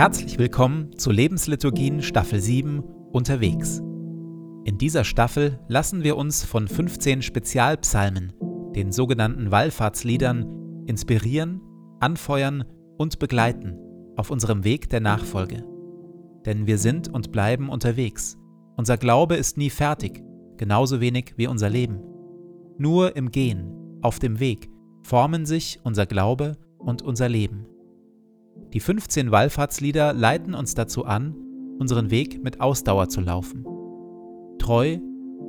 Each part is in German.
Herzlich willkommen zu Lebensliturgien Staffel 7 Unterwegs. In dieser Staffel lassen wir uns von 15 Spezialpsalmen, den sogenannten Wallfahrtsliedern, inspirieren, anfeuern und begleiten auf unserem Weg der Nachfolge. Denn wir sind und bleiben unterwegs. Unser Glaube ist nie fertig, genauso wenig wie unser Leben. Nur im Gehen, auf dem Weg, formen sich unser Glaube und unser Leben. Die 15 Wallfahrtslieder leiten uns dazu an, unseren Weg mit Ausdauer zu laufen. Treu,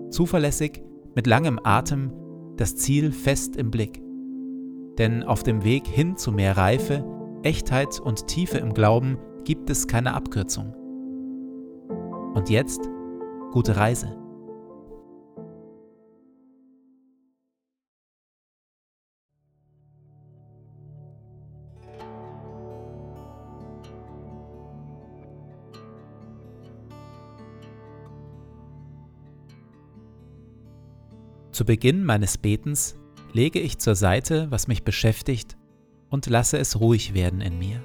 zuverlässig, mit langem Atem, das Ziel fest im Blick. Denn auf dem Weg hin zu mehr Reife, Echtheit und Tiefe im Glauben gibt es keine Abkürzung. Und jetzt gute Reise. Zu Beginn meines Betens lege ich zur Seite, was mich beschäftigt, und lasse es ruhig werden in mir.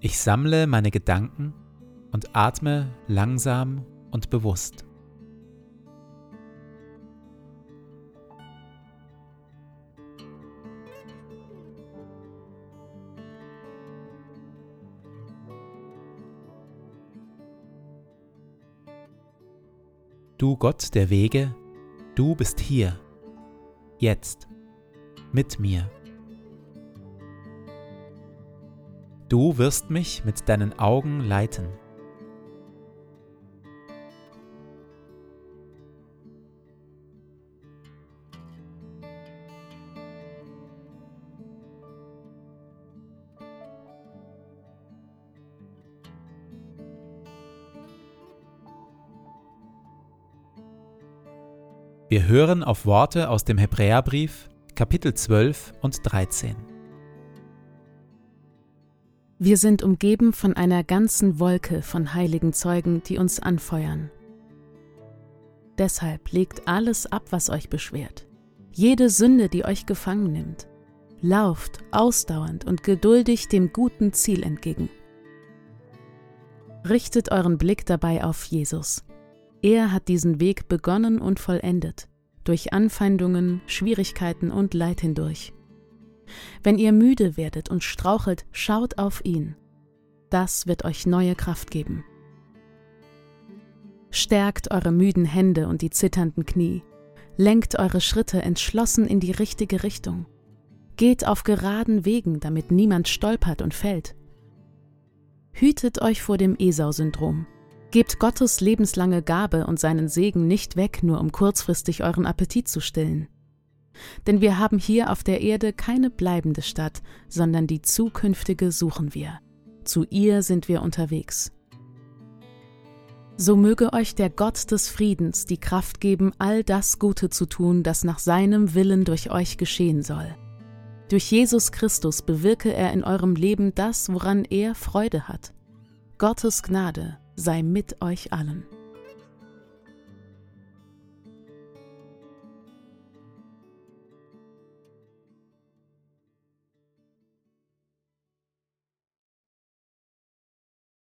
Ich sammle meine Gedanken und atme langsam und bewusst. Du Gott der Wege, du bist hier, jetzt, mit mir. Du wirst mich mit deinen Augen leiten. Wir hören auf Worte aus dem Hebräerbrief, Kapitel 12 und 13. Wir sind umgeben von einer ganzen Wolke von heiligen Zeugen, die uns anfeuern. Deshalb legt alles ab, was euch beschwert, jede Sünde, die euch gefangen nimmt. Lauft ausdauernd und geduldig dem guten Ziel entgegen. Richtet euren Blick dabei auf Jesus, er hat diesen Weg begonnen und vollendet, durch Anfeindungen, Schwierigkeiten und Leid hindurch. Wenn ihr müde werdet und strauchelt, schaut auf ihn. Das wird euch neue Kraft geben. Stärkt eure müden Hände und die zitternden Knie. Lenkt eure Schritte entschlossen in die richtige Richtung. Geht auf geraden Wegen, damit niemand stolpert und fällt. Hütet euch vor dem Esau-Syndrom. Gebt Gottes lebenslange Gabe und seinen Segen nicht weg, nur um kurzfristig euren Appetit zu stillen. Denn wir haben hier auf der Erde keine bleibende Stadt, sondern die zukünftige suchen wir. Zu ihr sind wir unterwegs. So möge euch der Gott des Friedens die Kraft geben, all das Gute zu tun, das nach seinem Willen durch euch geschehen soll. Durch Jesus Christus bewirke er in eurem Leben das, woran er Freude hat. Gottes Gnade sei mit euch allen.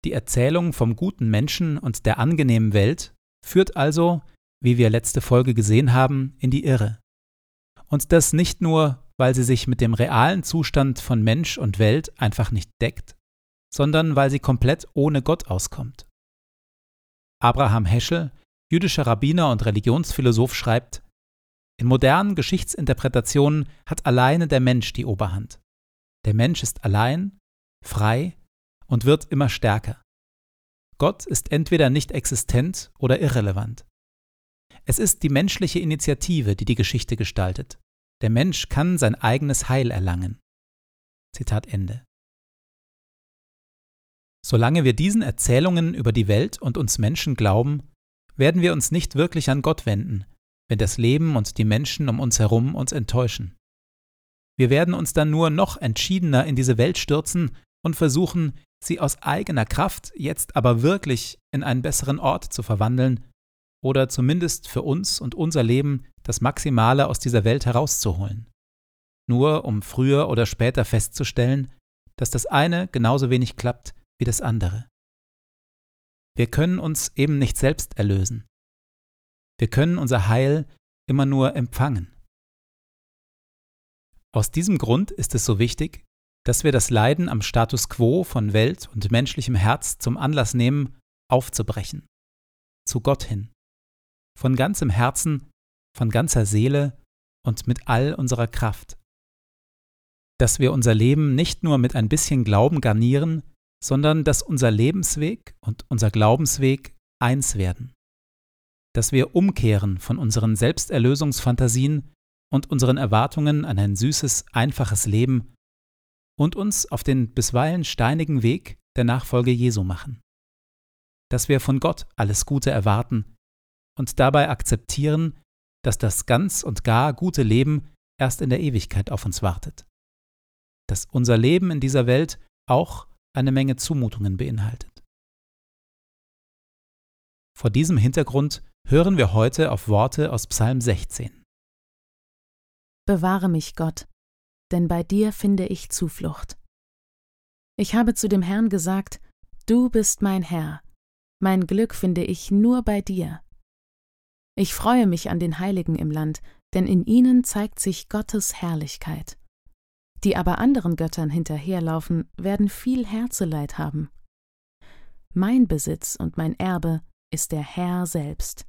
Die Erzählung vom guten Menschen und der angenehmen Welt führt also, wie wir letzte Folge gesehen haben, in die Irre. Und das nicht nur, weil sie sich mit dem realen Zustand von Mensch und Welt einfach nicht deckt, sondern weil sie komplett ohne Gott auskommt. Abraham Heschel, jüdischer Rabbiner und Religionsphilosoph, schreibt, in modernen Geschichtsinterpretationen hat alleine der Mensch die Oberhand. Der Mensch ist allein, frei und wird immer stärker. Gott ist entweder nicht existent oder irrelevant. Es ist die menschliche Initiative, die die Geschichte gestaltet. Der Mensch kann sein eigenes Heil erlangen. Zitat Ende. Solange wir diesen Erzählungen über die Welt und uns Menschen glauben, werden wir uns nicht wirklich an Gott wenden, wenn das Leben und die Menschen um uns herum uns enttäuschen. Wir werden uns dann nur noch entschiedener in diese Welt stürzen und versuchen, sie aus eigener Kraft jetzt aber wirklich in einen besseren Ort zu verwandeln oder zumindest für uns und unser Leben das Maximale aus dieser Welt herauszuholen. nur um früher oder später festzustellen, dass das eine genauso wenig klappt wie das andere. Wir können uns eben nicht selbst erlösen. Wir können unser Heil immer nur empfangen. Aus diesem Grund ist es so wichtig, dass wir das Leiden am Status quo von Welt und menschlichem Herz zum Anlass nehmen, aufzubrechen, zu Gott hin, von ganzem Herzen, von ganzer Seele und mit all unserer Kraft. Dass wir unser Leben nicht nur mit ein bisschen Glauben garnieren, sondern dass unser Lebensweg und unser Glaubensweg eins werden. Dass wir umkehren von unseren Selbsterlösungsfantasien und unseren Erwartungen an ein süßes, einfaches Leben und uns auf den bisweilen steinigen Weg der Nachfolge Jesu machen. Dass wir von Gott alles Gute erwarten und dabei akzeptieren, dass das ganz und gar gute Leben erst in der Ewigkeit auf uns wartet. Dass unser Leben in dieser Welt auch eine Menge Zumutungen beinhaltet. Vor diesem Hintergrund hören wir heute auf Worte aus Psalm 16. Bewahre mich, Gott, denn bei dir finde ich Zuflucht. Ich habe zu dem Herrn gesagt, Du bist mein Herr, mein Glück finde ich nur bei dir. Ich freue mich an den Heiligen im Land, denn in ihnen zeigt sich Gottes Herrlichkeit. Die aber anderen Göttern hinterherlaufen, werden viel Herzeleid haben. Mein Besitz und mein Erbe ist der Herr selbst.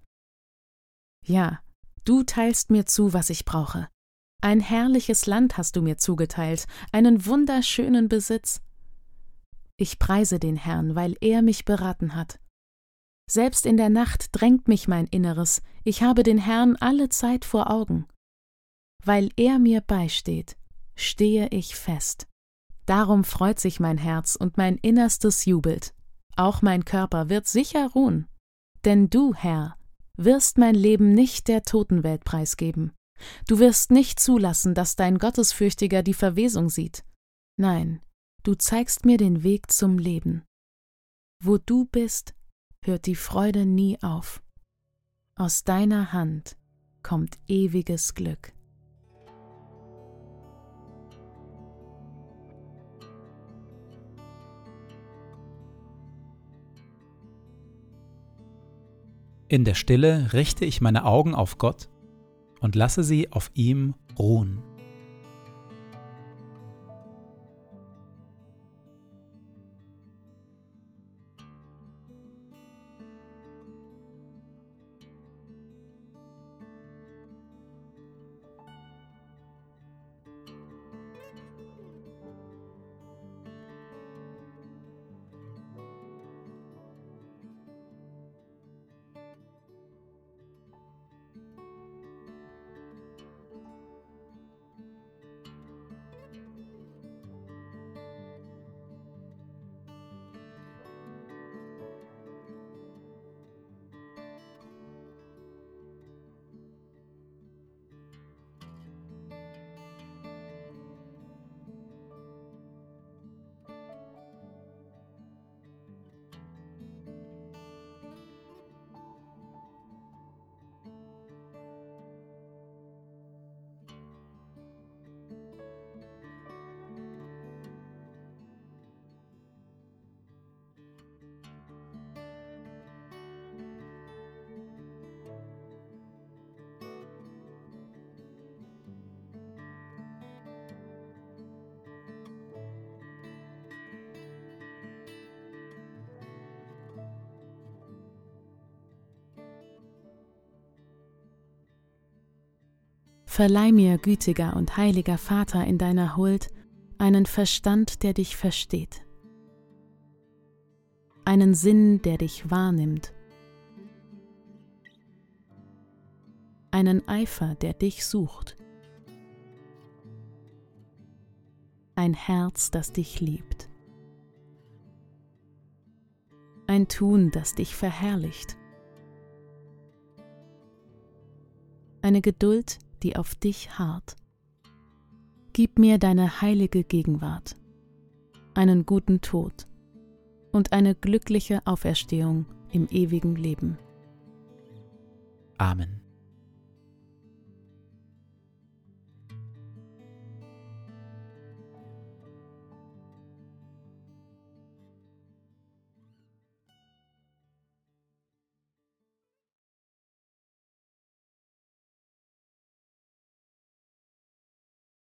Ja, du teilst mir zu, was ich brauche. Ein herrliches Land hast du mir zugeteilt, einen wunderschönen Besitz. Ich preise den Herrn, weil er mich beraten hat. Selbst in der Nacht drängt mich mein Inneres, ich habe den Herrn alle Zeit vor Augen. Weil er mir beisteht, stehe ich fest. Darum freut sich mein Herz und mein Innerstes jubelt. Auch mein Körper wird sicher ruhen. Denn du, Herr, wirst mein Leben nicht der Totenwelt preisgeben. Du wirst nicht zulassen, dass dein Gottesfürchtiger die Verwesung sieht. Nein, du zeigst mir den Weg zum Leben. Wo du bist, hört die Freude nie auf. Aus deiner Hand kommt ewiges Glück. In der Stille richte ich meine Augen auf Gott und lasse sie auf ihm ruhen. Verleih mir, gütiger und heiliger Vater, in deiner Huld einen Verstand, der dich versteht, einen Sinn, der dich wahrnimmt, einen Eifer, der dich sucht, ein Herz, das dich liebt, ein Tun, das dich verherrlicht, eine Geduld, die auf dich harrt. Gib mir deine heilige Gegenwart, einen guten Tod und eine glückliche Auferstehung im ewigen Leben. Amen.